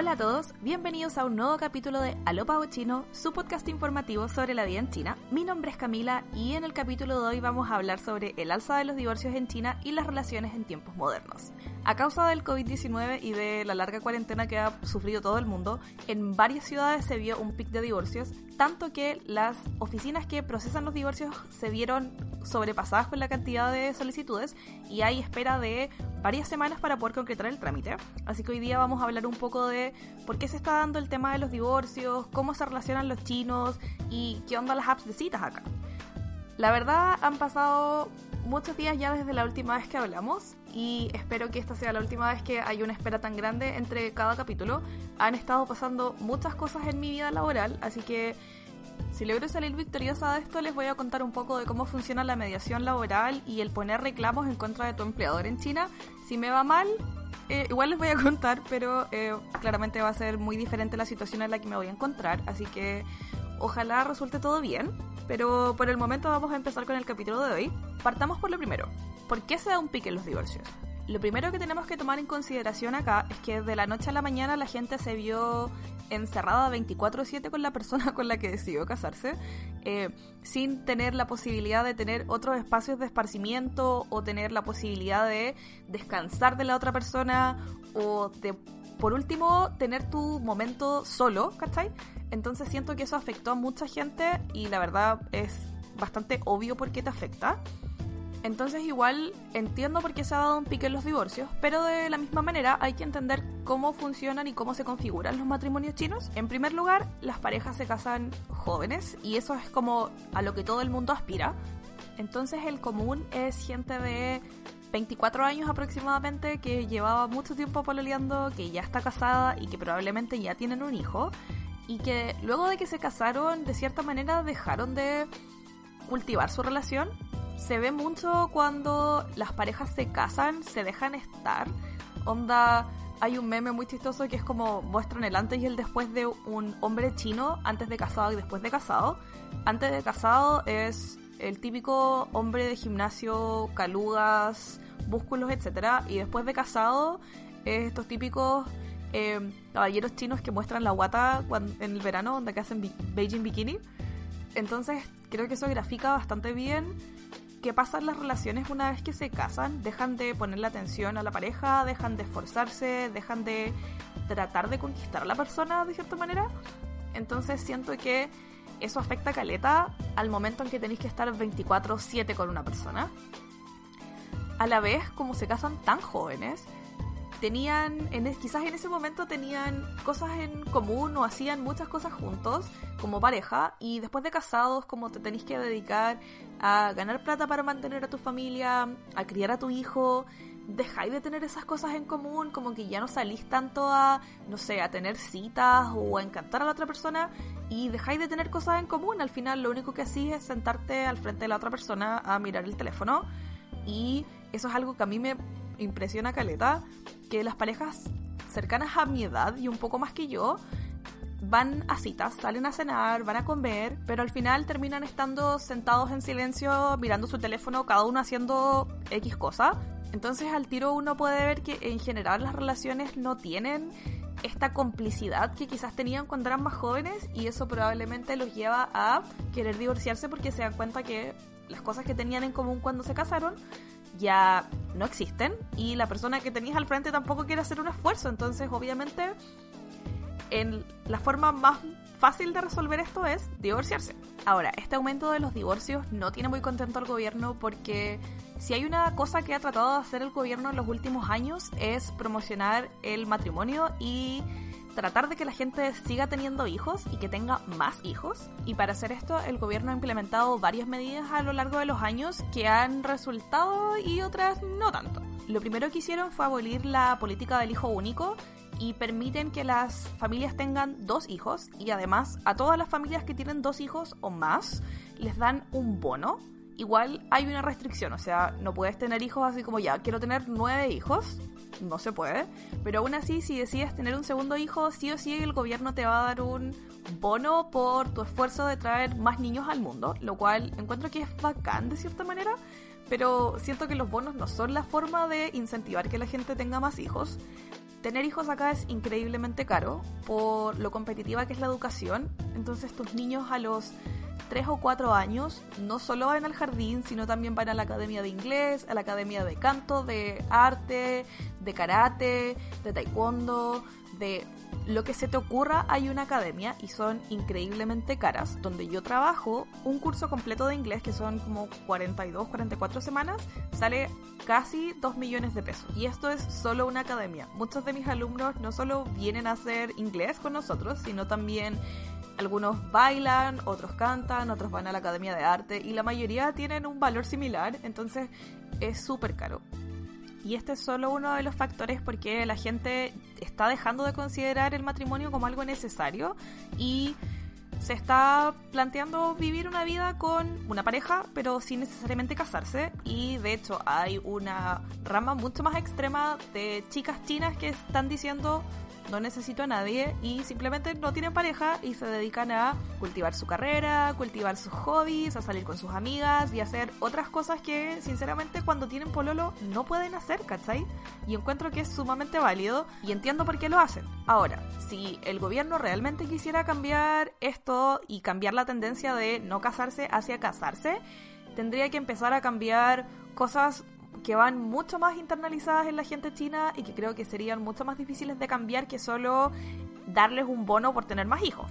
Hola a todos, bienvenidos a un nuevo capítulo de Aló Pavo Chino, su podcast informativo sobre la vida en China. Mi nombre es Camila y en el capítulo de hoy vamos a hablar sobre el alza de los divorcios en China y las relaciones en tiempos modernos. A causa del COVID-19 y de la larga cuarentena que ha sufrido todo el mundo, en varias ciudades se vio un pic de divorcios, tanto que las oficinas que procesan los divorcios se vieron sobrepasadas con la cantidad de solicitudes y hay espera de varias semanas para poder concretar el trámite. Así que hoy día vamos a hablar un poco de por qué se está dando el tema de los divorcios, cómo se relacionan los chinos y qué onda las apps de citas acá. La verdad han pasado muchos días ya desde la última vez que hablamos y espero que esta sea la última vez que hay una espera tan grande entre cada capítulo. Han estado pasando muchas cosas en mi vida laboral, así que si logro salir victoriosa de esto, les voy a contar un poco de cómo funciona la mediación laboral y el poner reclamos en contra de tu empleador en China. Si me va mal, eh, igual les voy a contar, pero eh, claramente va a ser muy diferente la situación en la que me voy a encontrar, así que ojalá resulte todo bien. Pero por el momento vamos a empezar con el capítulo de hoy. Partamos por lo primero. ¿Por qué se da un pique en los divorcios? Lo primero que tenemos que tomar en consideración acá es que de la noche a la mañana la gente se vio encerrada 24/7 con la persona con la que decidió casarse, eh, sin tener la posibilidad de tener otros espacios de esparcimiento o tener la posibilidad de descansar de la otra persona o de, por último, tener tu momento solo, ¿cachai? Entonces siento que eso afectó a mucha gente y la verdad es bastante obvio por qué te afecta. Entonces igual entiendo por qué se ha dado un pique en los divorcios, pero de la misma manera hay que entender cómo funcionan y cómo se configuran los matrimonios chinos. En primer lugar, las parejas se casan jóvenes y eso es como a lo que todo el mundo aspira. Entonces el común es gente de 24 años aproximadamente que llevaba mucho tiempo pololeando, que ya está casada y que probablemente ya tienen un hijo y que luego de que se casaron de cierta manera dejaron de cultivar su relación se ve mucho cuando las parejas se casan, se dejan estar. Onda, hay un meme muy chistoso que es como muestran el antes y el después de un hombre chino antes de casado y después de casado. Antes de casado es el típico hombre de gimnasio, calugas, músculos, etc. Y después de casado es estos típicos eh, caballeros chinos que muestran la guata en el verano, donde que hacen Beijing Bikini. Entonces creo que eso grafica bastante bien qué pasa en las relaciones una vez que se casan, dejan de ponerle atención a la pareja, dejan de esforzarse, dejan de tratar de conquistar a la persona de cierta manera. Entonces siento que eso afecta a Caleta al momento en que tenéis que estar 24/7 con una persona. A la vez, como se casan tan jóvenes, tenían, en, quizás en ese momento tenían cosas en común o hacían muchas cosas juntos como pareja y después de casados como te tenéis que dedicar a ganar plata para mantener a tu familia, a criar a tu hijo, dejáis de tener esas cosas en común, como que ya no salís tanto a, no sé, a tener citas o a encantar a la otra persona y dejáis de tener cosas en común. Al final lo único que hacís es sentarte al frente de la otra persona a mirar el teléfono y eso es algo que a mí me impresiona caleta, que las parejas cercanas a mi edad y un poco más que yo van a citas, salen a cenar, van a comer, pero al final terminan estando sentados en silencio mirando su teléfono, cada uno haciendo X cosa. Entonces al tiro uno puede ver que en general las relaciones no tienen esta complicidad que quizás tenían cuando eran más jóvenes y eso probablemente los lleva a querer divorciarse porque se dan cuenta que las cosas que tenían en común cuando se casaron ya no existen y la persona que tenías al frente tampoco quiere hacer un esfuerzo. Entonces, obviamente, en la forma más fácil de resolver esto es divorciarse. Ahora, este aumento de los divorcios no tiene muy contento al gobierno porque si hay una cosa que ha tratado de hacer el gobierno en los últimos años es promocionar el matrimonio y tratar de que la gente siga teniendo hijos y que tenga más hijos. Y para hacer esto, el gobierno ha implementado varias medidas a lo largo de los años que han resultado y otras no tanto. Lo primero que hicieron fue abolir la política del hijo único y permiten que las familias tengan dos hijos y además a todas las familias que tienen dos hijos o más les dan un bono. Igual hay una restricción, o sea, no puedes tener hijos así como ya, quiero tener nueve hijos, no se puede. Pero aún así, si decides tener un segundo hijo, sí o sí el gobierno te va a dar un bono por tu esfuerzo de traer más niños al mundo, lo cual encuentro que es bacán de cierta manera, pero siento que los bonos no son la forma de incentivar que la gente tenga más hijos. tener hijos acá es increíblemente caro por lo competitiva que es la educación. Entonces tus niños a los 3 o 4 años no solo van al jardín, sino también van a la academia de inglés, a la academia de canto, de arte, de karate, de taekwondo, de lo que se te ocurra hay una academia y son increíblemente caras. Donde yo trabajo, un curso completo de inglés, que son como 42, 44 semanas, sale casi 2 millones de pesos. Y esto es solo una academia. Muchos de mis alumnos no solo vienen a hacer inglés con nosotros, sino también algunos bailan, otros cantan, otros van a la academia de arte y la mayoría tienen un valor similar, entonces es súper caro. Y este es solo uno de los factores porque la gente está dejando de considerar el matrimonio como algo necesario y se está planteando vivir una vida con una pareja, pero sin necesariamente casarse. Y de hecho hay una rama mucho más extrema de chicas chinas que están diciendo no necesito a nadie y simplemente no tienen pareja y se dedican a cultivar su carrera, cultivar sus hobbies, a salir con sus amigas y hacer otras cosas que sinceramente cuando tienen pololo no pueden hacer, ¿cachai? Y encuentro que es sumamente válido y entiendo por qué lo hacen. Ahora, si el gobierno realmente quisiera cambiar esto y cambiar la tendencia de no casarse hacia casarse, tendría que empezar a cambiar cosas que van mucho más internalizadas en la gente china y que creo que serían mucho más difíciles de cambiar que solo darles un bono por tener más hijos.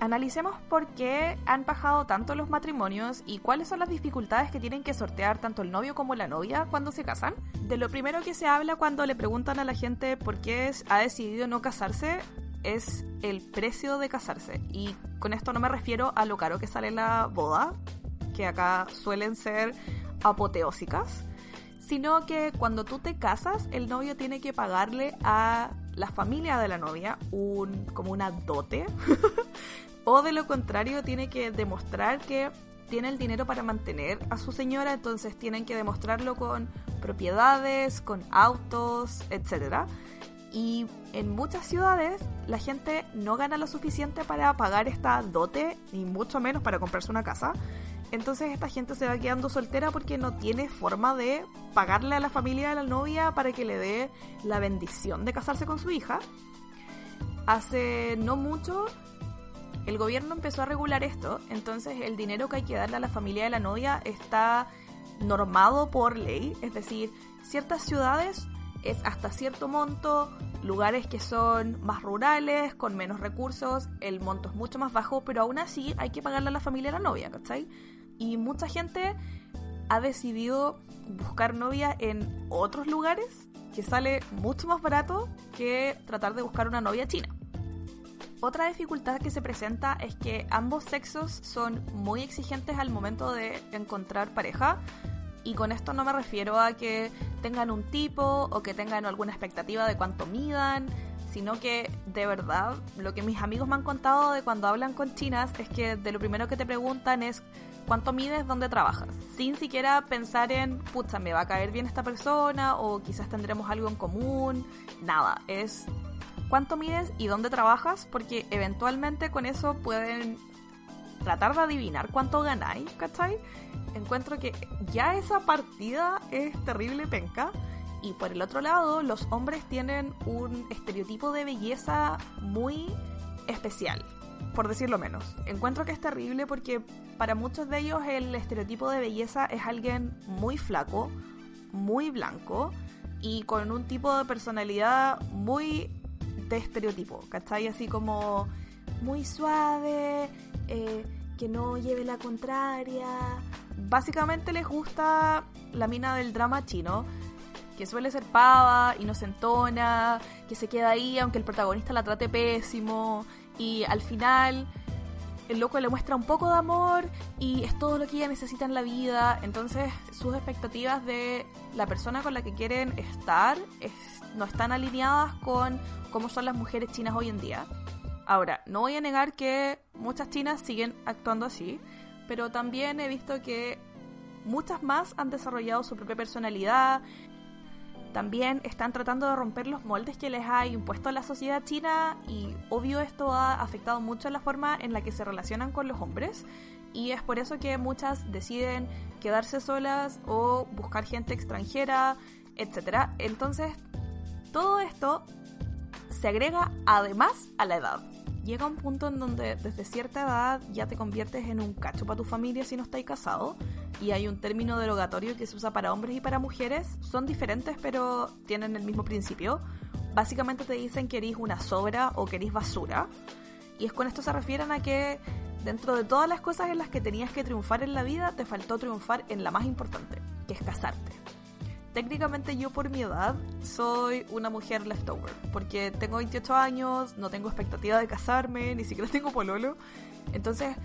Analicemos por qué han bajado tanto los matrimonios y cuáles son las dificultades que tienen que sortear tanto el novio como la novia cuando se casan. De lo primero que se habla cuando le preguntan a la gente por qué ha decidido no casarse es el precio de casarse. Y con esto no me refiero a lo caro que sale la boda, que acá suelen ser apoteósicas, sino que cuando tú te casas, el novio tiene que pagarle a la familia de la novia un, como una dote, o de lo contrario tiene que demostrar que tiene el dinero para mantener a su señora, entonces tienen que demostrarlo con propiedades, con autos, etc. Y en muchas ciudades la gente no gana lo suficiente para pagar esta dote, ni mucho menos para comprarse una casa. Entonces esta gente se va quedando soltera porque no tiene forma de pagarle a la familia de la novia para que le dé la bendición de casarse con su hija. Hace no mucho el gobierno empezó a regular esto, entonces el dinero que hay que darle a la familia de la novia está normado por ley, es decir, ciertas ciudades es hasta cierto monto, lugares que son más rurales, con menos recursos, el monto es mucho más bajo, pero aún así hay que pagarle a la familia de la novia, ¿cachai? Y mucha gente ha decidido buscar novia en otros lugares que sale mucho más barato que tratar de buscar una novia china. Otra dificultad que se presenta es que ambos sexos son muy exigentes al momento de encontrar pareja. Y con esto no me refiero a que tengan un tipo o que tengan alguna expectativa de cuánto midan, sino que de verdad lo que mis amigos me han contado de cuando hablan con chinas es que de lo primero que te preguntan es cuánto mides, dónde trabajas, sin siquiera pensar en, pucha, me va a caer bien esta persona o quizás tendremos algo en común, nada, es cuánto mides y dónde trabajas, porque eventualmente con eso pueden tratar de adivinar cuánto ganáis, ¿cachai? Encuentro que ya esa partida es terrible penca. Y por el otro lado, los hombres tienen un estereotipo de belleza muy especial por decirlo menos. Encuentro que es terrible porque para muchos de ellos el estereotipo de belleza es alguien muy flaco, muy blanco y con un tipo de personalidad muy de estereotipo, ¿cachai? Así como muy suave, eh, que no lleve la contraria. Básicamente les gusta la mina del drama chino, que suele ser pava, inocentona, que se queda ahí aunque el protagonista la trate pésimo, y al final el loco le muestra un poco de amor y es todo lo que ella necesita en la vida. Entonces sus expectativas de la persona con la que quieren estar no están alineadas con cómo son las mujeres chinas hoy en día. Ahora, no voy a negar que muchas chinas siguen actuando así, pero también he visto que muchas más han desarrollado su propia personalidad, también están tratando de romper los moldes que les ha impuesto la sociedad china y obvio esto ha afectado mucho la forma en la que se relacionan con los hombres y es por eso que muchas deciden quedarse solas o buscar gente extranjera, etc. Entonces, Todo esto se agrega además a la edad. Llega un punto en donde desde cierta edad ya te conviertes en un cacho para tu familia si no estáis casado y hay un término derogatorio que se usa para hombres y para mujeres. Son diferentes pero tienen el mismo principio. Básicamente te dicen que eres una sobra o que eres basura. Y es con esto se refieren a que dentro de todas las cosas en las que tenías que triunfar en la vida, te faltó triunfar en la más importante, que es casarte. Técnicamente yo por mi edad soy una mujer leftover, porque tengo 28 años, no tengo expectativa de casarme, ni siquiera tengo pololo. Entonces,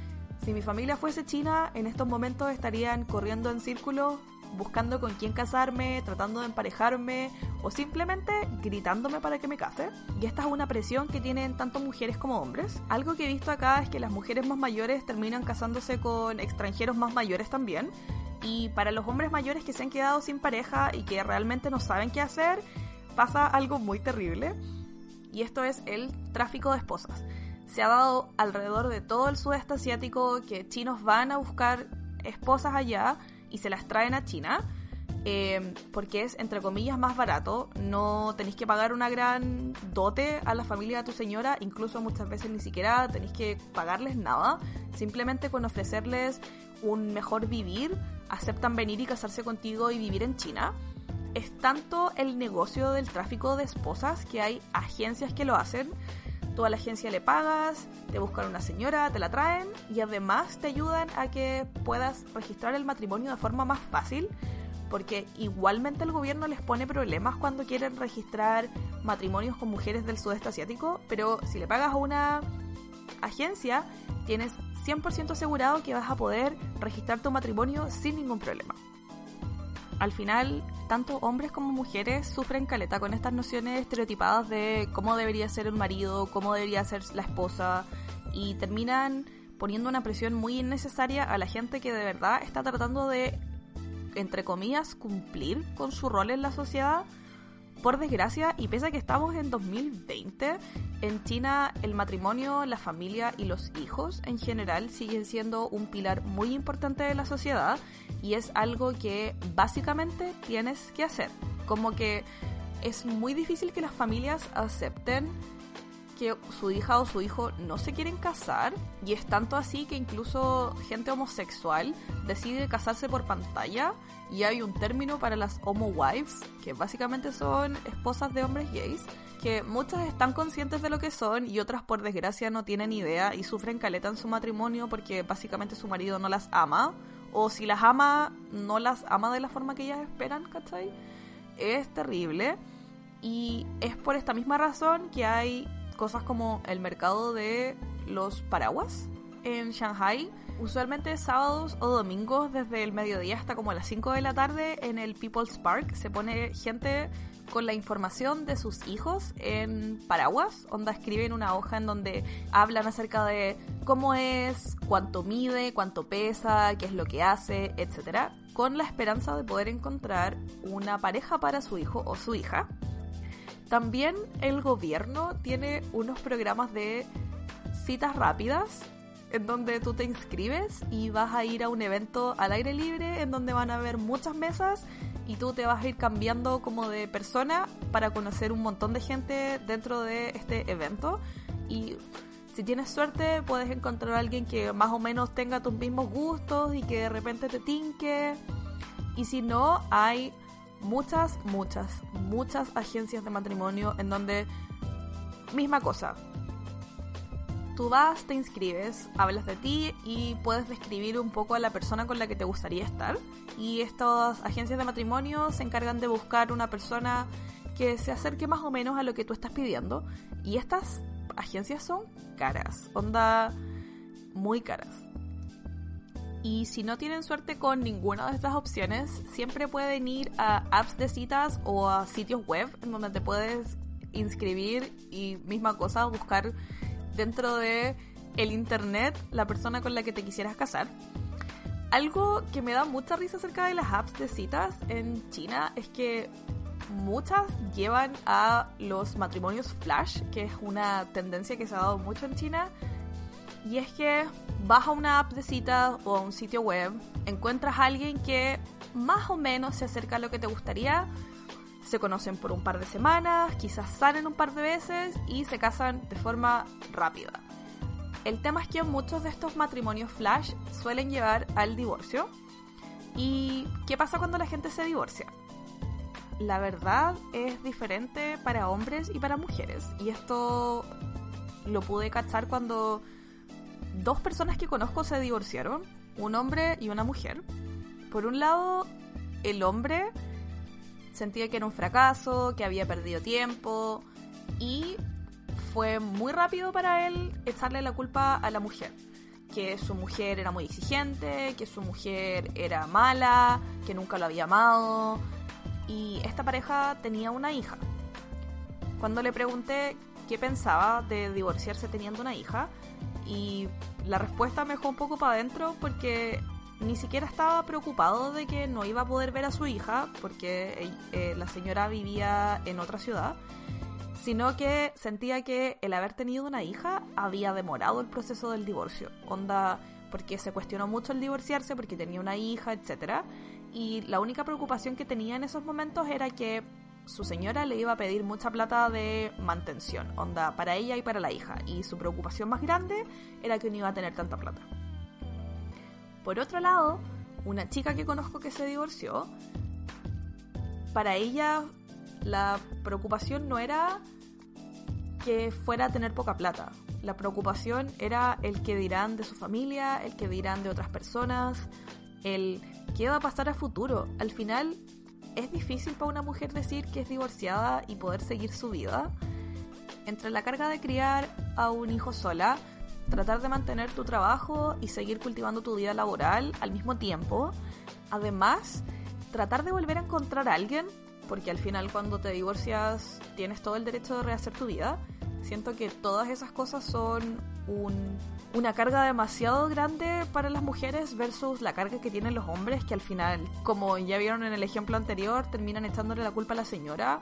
si mi familia fuese china, en estos momentos estarían corriendo en círculos, buscando con quién casarme, tratando de emparejarme o simplemente gritándome para que me case. Y esta es una presión que tienen tanto mujeres como hombres. Algo que he visto acá es que las mujeres más mayores terminan casándose con extranjeros más mayores también. Y para los hombres mayores que se han quedado sin pareja y que realmente no saben qué hacer, pasa algo muy terrible. Y esto es el tráfico de esposas. Se ha dado alrededor de todo el sudeste asiático que chinos van a buscar esposas allá y se las traen a China. Eh, porque es, entre comillas, más barato. No tenéis que pagar una gran dote a la familia de tu señora, incluso muchas veces ni siquiera tenéis que pagarles nada. Simplemente con ofrecerles un mejor vivir, aceptan venir y casarse contigo y vivir en China. Es tanto el negocio del tráfico de esposas que hay agencias que lo hacen. Tú a la agencia le pagas, te buscan una señora, te la traen y además te ayudan a que puedas registrar el matrimonio de forma más fácil porque igualmente el gobierno les pone problemas cuando quieren registrar matrimonios con mujeres del sudeste asiático, pero si le pagas a una agencia, tienes 100% asegurado que vas a poder registrar tu matrimonio sin ningún problema. Al final, tanto hombres como mujeres sufren caleta con estas nociones estereotipadas de cómo debería ser un marido, cómo debería ser la esposa, y terminan poniendo una presión muy innecesaria a la gente que de verdad está tratando de, entre comillas, cumplir con su rol en la sociedad por desgracia, y pese a que estamos en 2020, en China el matrimonio, la familia y los hijos en general siguen siendo un pilar muy importante de la sociedad y es algo que básicamente tienes que hacer. Como que es muy difícil que las familias acepten que su hija o su hijo no se quieren casar y es tanto así que incluso gente homosexual decide casarse por pantalla y hay un término para las homo wives que básicamente son esposas de hombres gays que muchas están conscientes de lo que son y otras por desgracia no tienen idea y sufren caleta en su matrimonio porque básicamente su marido no las ama o si las ama no las ama de la forma que ellas esperan, ¿cachai? Es terrible y es por esta misma razón que hay cosas como el mercado de los paraguas en Shanghai. Usualmente sábados o domingos desde el mediodía hasta como las 5 de la tarde en el People's Park se pone gente con la información de sus hijos en paraguas, onda escriben una hoja en donde hablan acerca de cómo es, cuánto mide, cuánto pesa, qué es lo que hace, etc. Con la esperanza de poder encontrar una pareja para su hijo o su hija. También el gobierno tiene unos programas de citas rápidas en donde tú te inscribes y vas a ir a un evento al aire libre en donde van a haber muchas mesas y tú te vas a ir cambiando como de persona para conocer un montón de gente dentro de este evento. Y si tienes suerte puedes encontrar a alguien que más o menos tenga tus mismos gustos y que de repente te tinque. Y si no hay muchas, muchas, muchas agencias de matrimonio en donde misma cosa. Tú vas, te inscribes, hablas de ti y puedes describir un poco a la persona con la que te gustaría estar. Y estas agencias de matrimonio se encargan de buscar una persona que se acerque más o menos a lo que tú estás pidiendo. Y estas agencias son caras, onda muy caras. Y si no tienen suerte con ninguna de estas opciones, siempre pueden ir a apps de citas o a sitios web en donde te puedes inscribir y misma cosa, buscar dentro de el internet la persona con la que te quisieras casar. Algo que me da mucha risa acerca de las apps de citas en China es que muchas llevan a los matrimonios flash, que es una tendencia que se ha dado mucho en China, y es que vas a una app de citas o a un sitio web, encuentras a alguien que más o menos se acerca a lo que te gustaría, se conocen por un par de semanas, quizás salen un par de veces y se casan de forma rápida. El tema es que muchos de estos matrimonios flash suelen llevar al divorcio. ¿Y qué pasa cuando la gente se divorcia? La verdad es diferente para hombres y para mujeres. Y esto lo pude cachar cuando dos personas que conozco se divorciaron, un hombre y una mujer. Por un lado, el hombre sentía que era un fracaso, que había perdido tiempo y fue muy rápido para él echarle la culpa a la mujer. Que su mujer era muy exigente, que su mujer era mala, que nunca lo había amado. Y esta pareja tenía una hija. Cuando le pregunté qué pensaba de divorciarse teniendo una hija, y la respuesta me dejó un poco para adentro porque ni siquiera estaba preocupado de que no iba a poder ver a su hija, porque eh, la señora vivía en otra ciudad, sino que sentía que el haber tenido una hija había demorado el proceso del divorcio. Onda, porque se cuestionó mucho el divorciarse, porque tenía una hija, etc. Y la única preocupación que tenía en esos momentos era que su señora le iba a pedir mucha plata de mantención, onda, para ella y para la hija. Y su preocupación más grande era que no iba a tener tanta plata. Por otro lado, una chica que conozco que se divorció, para ella la preocupación no era que fuera a tener poca plata. La preocupación era el que dirán de su familia, el que dirán de otras personas, el qué va a pasar a futuro. Al final es difícil para una mujer decir que es divorciada y poder seguir su vida. Entre la carga de criar a un hijo sola, tratar de mantener tu trabajo y seguir cultivando tu vida laboral al mismo tiempo. Además, tratar de volver a encontrar a alguien, porque al final cuando te divorcias tienes todo el derecho de rehacer tu vida. Siento que todas esas cosas son una carga demasiado grande para las mujeres versus la carga que tienen los hombres, que al final, como ya vieron en el ejemplo anterior, terminan echándole la culpa a la señora,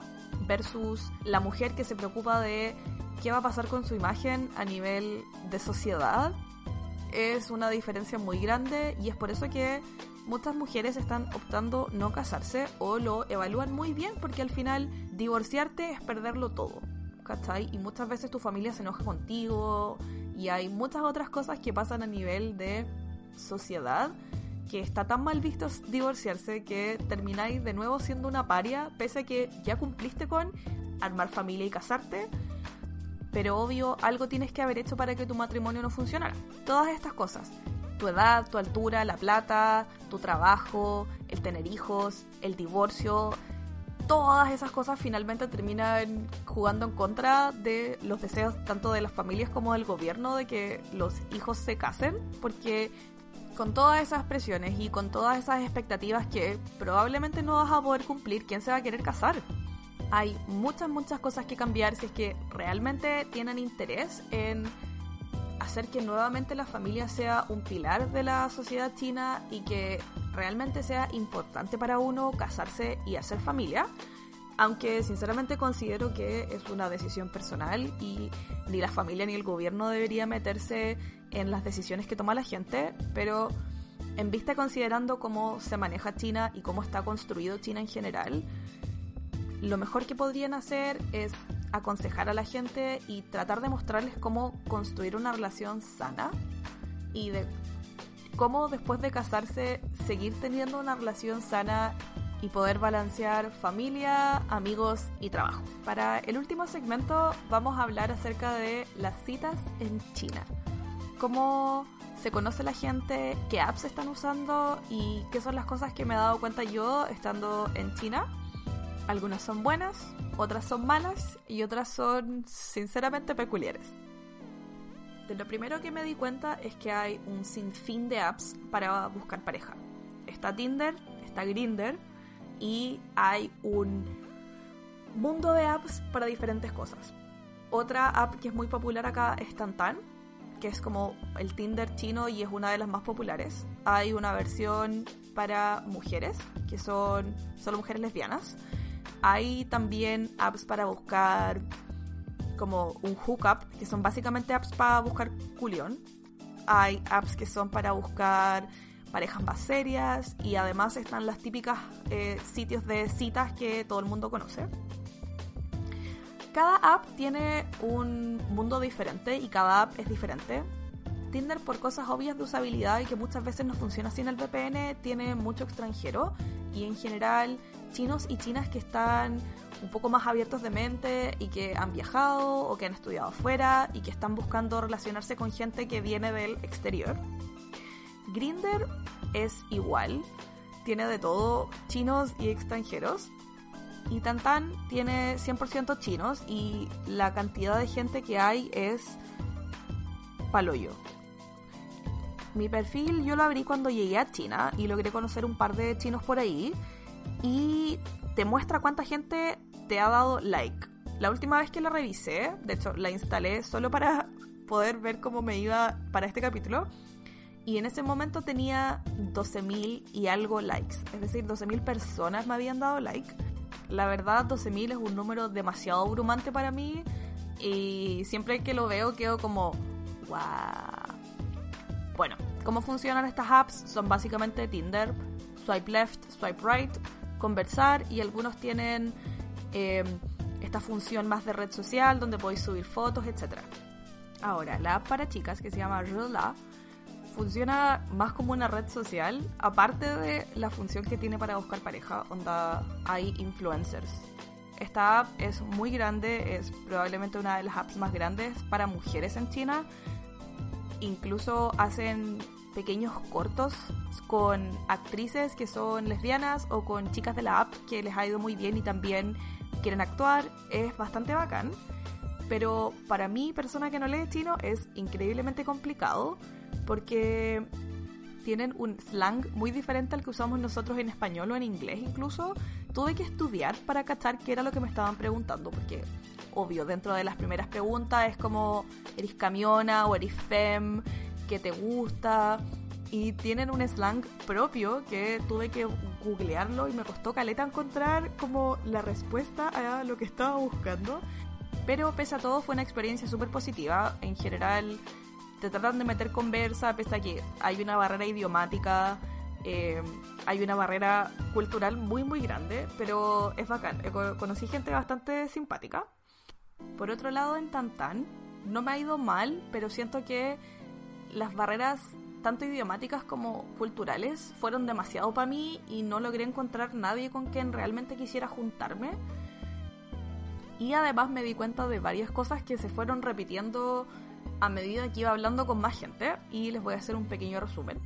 versus la mujer que se preocupa de qué va a pasar con su imagen a nivel de sociedad es una diferencia muy grande y es por eso que muchas mujeres están optando no casarse o lo evalúan muy bien porque al final divorciarte es perderlo todo, ¿cachai? Y muchas veces tu familia se enoja contigo y hay muchas otras cosas que pasan a nivel de sociedad que está tan mal visto divorciarse que termináis de nuevo siendo una paria pese a que ya cumpliste con armar familia y casarte pero obvio algo tienes que haber hecho para que tu matrimonio no funcionara. Todas estas cosas, tu edad, tu altura, la plata, tu trabajo, el tener hijos, el divorcio, todas esas cosas finalmente terminan jugando en contra de los deseos tanto de las familias como del gobierno de que los hijos se casen, porque con todas esas presiones y con todas esas expectativas que probablemente no vas a poder cumplir, ¿quién se va a querer casar? hay muchas, muchas cosas que cambiar si es que realmente tienen interés en hacer que nuevamente la familia sea un pilar de la sociedad china y que realmente sea importante para uno casarse y hacer familia. Aunque sinceramente considero que es una decisión personal y ni la familia ni el gobierno debería meterse en las decisiones que toma la gente, pero en vista considerando cómo se maneja China y cómo está construido China en general, lo mejor que podrían hacer es aconsejar a la gente y tratar de mostrarles cómo construir una relación sana y cómo después de casarse seguir teniendo una relación sana y poder balancear familia, amigos y trabajo. Para el último segmento vamos a hablar acerca de las citas en China. Cómo se conoce la gente, qué apps están usando y qué son las cosas que me he dado cuenta yo estando en China algunas son buenas, otras son malas y otras son sinceramente peculiares. De lo primero que me di cuenta es que hay un sinfín de apps para buscar pareja. Está Tinder, está Grinder y hay un mundo de apps para diferentes cosas. Otra app que es muy popular acá es Tantan, que es como el Tinder chino y es una de las más populares. Hay una versión para mujeres, que son solo mujeres lesbianas hay también apps para buscar como un hookup, que son básicamente apps para buscar culión. Hay apps que son para buscar parejas más serias y además están las típicas eh, sitios de citas que todo el mundo conoce. Cada app tiene un mundo diferente y cada app es diferente. Tinder por cosas obvias de usabilidad y que muchas veces no funciona sin el VPN tiene mucho extranjero y en general chinos y chinas que están un poco más abiertos de mente y que han viajado o que han estudiado afuera y que están buscando relacionarse con gente que viene del exterior. Grinder es igual, tiene de todo, chinos y extranjeros. Y Tantan tiene 100% chinos y la cantidad de gente que hay es paloyo. Mi perfil yo lo abrí cuando llegué a China y logré conocer un par de chinos por ahí y te muestra cuánta gente te ha dado like. La última vez que la revisé, de hecho la instalé solo para poder ver cómo me iba para este capítulo, y en ese momento tenía 12.000 y algo likes, es decir, 12.000 personas me habían dado like. La verdad, 12.000 es un número demasiado abrumante para mí y siempre que lo veo quedo como, wow. Bueno, ¿cómo funcionan estas apps? Son básicamente Tinder, swipe left, swipe right, conversar y algunos tienen eh, esta función más de red social donde podéis subir fotos, etc. Ahora, la app para chicas que se llama Rula funciona más como una red social, aparte de la función que tiene para buscar pareja, onda hay influencers. Esta app es muy grande, es probablemente una de las apps más grandes para mujeres en China. Incluso hacen pequeños cortos con actrices que son lesbianas o con chicas de la app que les ha ido muy bien y también quieren actuar. Es bastante bacán. Pero para mí, persona que no lee chino, es increíblemente complicado porque tienen un slang muy diferente al que usamos nosotros en español o en inglés incluso. Tuve que estudiar para cachar qué era lo que me estaban preguntando, porque obvio, dentro de las primeras preguntas es como, ¿eres camiona o eres fem? ¿Qué te gusta? Y tienen un slang propio que tuve que googlearlo y me costó caleta encontrar como la respuesta a lo que estaba buscando. Pero pese a todo fue una experiencia súper positiva. En general te tratan de meter conversa, pese a que hay una barrera idiomática, eh, hay una barrera cultural muy muy grande, pero es bacán. Conocí gente bastante simpática. Por otro lado, en Tantan, no me ha ido mal, pero siento que las barreras tanto idiomáticas como culturales fueron demasiado para mí y no logré encontrar nadie con quien realmente quisiera juntarme. Y además me di cuenta de varias cosas que se fueron repitiendo a medida que iba hablando con más gente y les voy a hacer un pequeño resumen.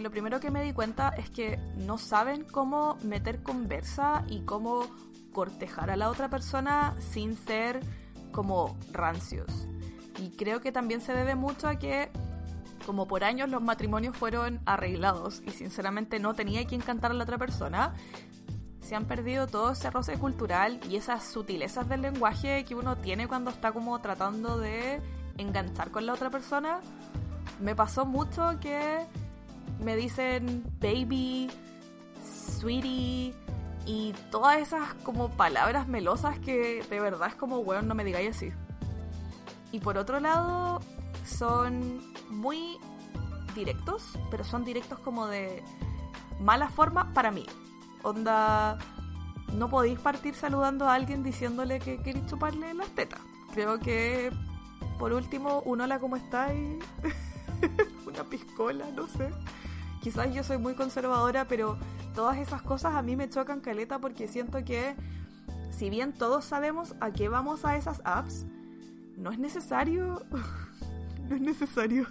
Lo primero que me di cuenta es que no saben cómo meter conversa y cómo cortejar a la otra persona sin ser como rancios. Y creo que también se debe mucho a que como por años los matrimonios fueron arreglados y sinceramente no tenía quien cantar a la otra persona, se han perdido todo ese roce cultural y esas sutilezas del lenguaje que uno tiene cuando está como tratando de enganchar con la otra persona. Me pasó mucho que me dicen baby, sweetie y todas esas como palabras melosas que de verdad es como, bueno, no me digáis así. Y por otro lado, son muy directos, pero son directos como de mala forma para mí. Onda, no podéis partir saludando a alguien diciéndole que queréis chuparle las tetas. Creo que por último, un hola, ¿cómo estáis? Una piscola, no sé. Quizás yo soy muy conservadora, pero todas esas cosas a mí me chocan caleta porque siento que si bien todos sabemos a qué vamos a esas apps, no es necesario. no es necesario.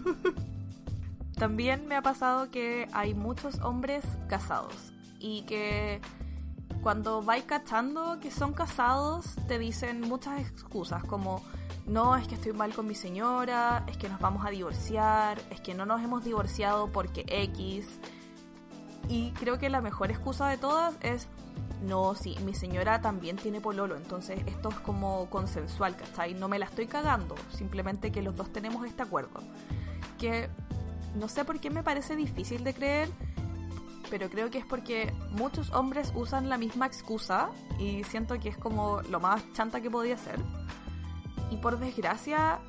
También me ha pasado que hay muchos hombres casados y que cuando vais cachando que son casados te dicen muchas excusas como no, es que estoy mal con mi señora, es que nos vamos a divorciar, es que no nos hemos divorciado porque X. Y creo que la mejor excusa de todas es, no, sí, mi señora también tiene pololo, entonces esto es como consensual, ¿cachai? No me la estoy cagando, simplemente que los dos tenemos este acuerdo. Que no sé por qué me parece difícil de creer, pero creo que es porque muchos hombres usan la misma excusa y siento que es como lo más chanta que podía ser y por desgracia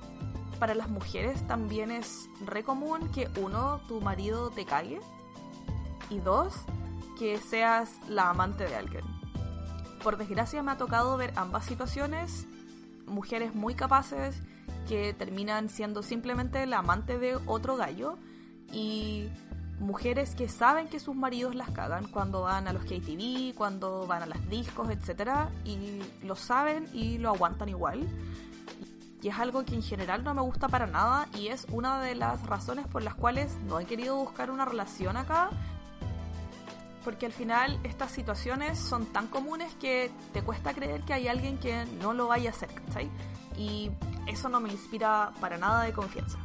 para las mujeres también es re común que uno, tu marido te cague y dos, que seas la amante de alguien. Por desgracia me ha tocado ver ambas situaciones, mujeres muy capaces que terminan siendo simplemente la amante de otro gallo y mujeres que saben que sus maridos las cagan cuando van a los KTV, cuando van a las discos, etc. Y lo saben y lo aguantan igual. Y es algo que en general no me gusta para nada y es una de las razones por las cuales no he querido buscar una relación acá. Porque al final estas situaciones son tan comunes que te cuesta creer que hay alguien que no lo vaya a hacer, ¿cachai? Y eso no me inspira para nada de confianza.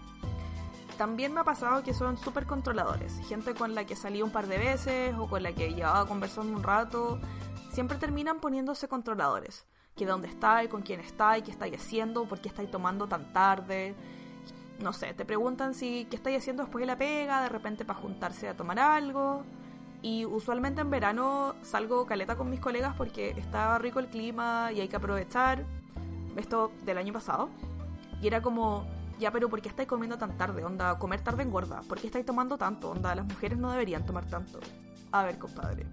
También me ha pasado que son súper controladores. Gente con la que salí un par de veces o con la que llevaba conversando un rato. Siempre terminan poniéndose controladores. Que dónde está y con quién está y qué estáis haciendo, por qué estáis tomando tan tarde. No sé, te preguntan si qué estáis haciendo después de la pega, de repente para juntarse a tomar algo. Y usualmente en verano salgo caleta con mis colegas porque está rico el clima y hay que aprovechar. Esto del año pasado. Y era como, ya, pero ¿por qué estáis comiendo tan tarde? Onda, comer tarde engorda. ¿Por qué estáis tomando tanto? Onda, las mujeres no deberían tomar tanto. A ver, compadre.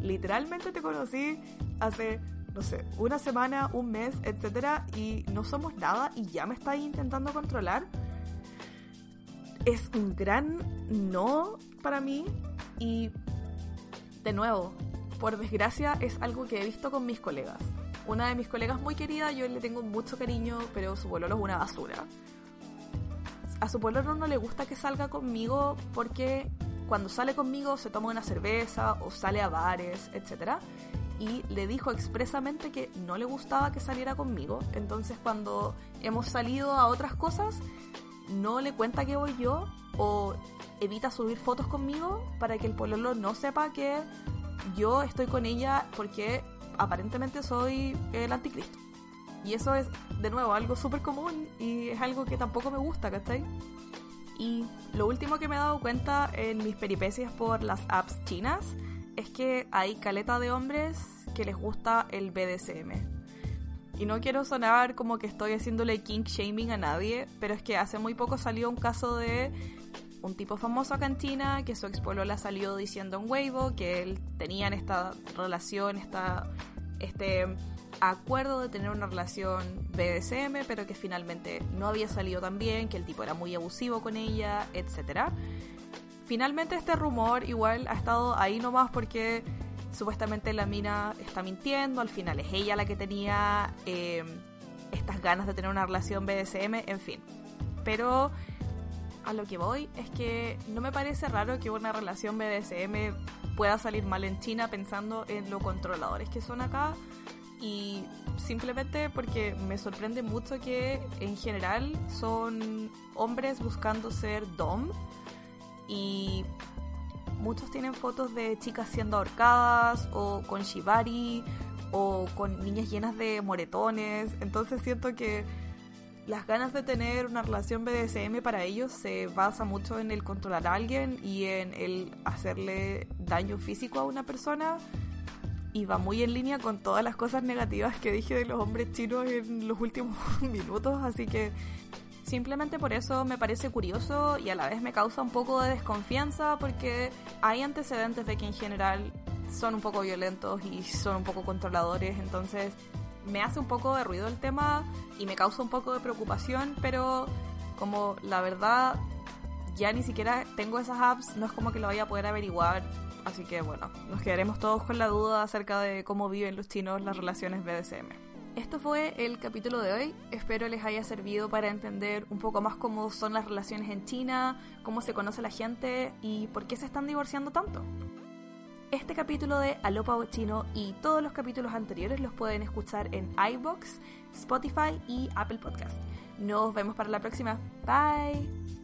Literalmente te conocí hace, no sé, una semana, un mes, etcétera, y no somos nada y ya me estáis intentando controlar. Es un gran no para mí y, de nuevo, por desgracia es algo que he visto con mis colegas. Una de mis colegas muy querida, yo le tengo mucho cariño, pero su bololo es una basura a su pueblo no le gusta que salga conmigo porque cuando sale conmigo se toma una cerveza o sale a bares, etc. Y le dijo expresamente que no le gustaba que saliera conmigo. Entonces cuando hemos salido a otras cosas, no le cuenta que voy yo o evita subir fotos conmigo para que el pueblo no sepa que yo estoy con ella porque aparentemente soy el anticristo. Y eso es, de nuevo, algo súper común y es algo que tampoco me gusta, ¿cachai? Y lo último que me he dado cuenta en mis peripecias por las apps chinas es que hay caleta de hombres que les gusta el BDSM. Y no quiero sonar como que estoy haciéndole kink shaming a nadie, pero es que hace muy poco salió un caso de un tipo famoso acá en China que su ex la salió diciendo en Weibo que él tenían esta relación, esta, este acuerdo de tener una relación BDSM, pero que finalmente no había salido tan bien, que el tipo era muy abusivo con ella, etc. Finalmente este rumor igual ha estado ahí nomás porque supuestamente la mina está mintiendo, al final es ella la que tenía eh, estas ganas de tener una relación BDSM, en fin. Pero a lo que voy es que no me parece raro que una relación BDSM pueda salir mal en China pensando en lo controladores que son acá y simplemente porque me sorprende mucho que en general son hombres buscando ser dom y muchos tienen fotos de chicas siendo ahorcadas o con shibari o con niñas llenas de moretones. Entonces siento que las ganas de tener una relación BDSM para ellos se basa mucho en el controlar a alguien y en el hacerle daño físico a una persona y va muy en línea con todas las cosas negativas que dije de los hombres chinos en los últimos minutos, así que simplemente por eso me parece curioso y a la vez me causa un poco de desconfianza porque hay antecedentes de que en general son un poco violentos y son un poco controladores, entonces me hace un poco de ruido el tema y me causa un poco de preocupación, pero como la verdad ya ni siquiera tengo esas apps, no es como que lo vaya a poder averiguar Así que bueno, nos quedaremos todos con la duda acerca de cómo viven los chinos las relaciones BDSM. Esto fue el capítulo de hoy. Espero les haya servido para entender un poco más cómo son las relaciones en China, cómo se conoce la gente y por qué se están divorciando tanto. Este capítulo de Alopa Chino y todos los capítulos anteriores los pueden escuchar en iBox, Spotify y Apple Podcast. Nos vemos para la próxima. Bye.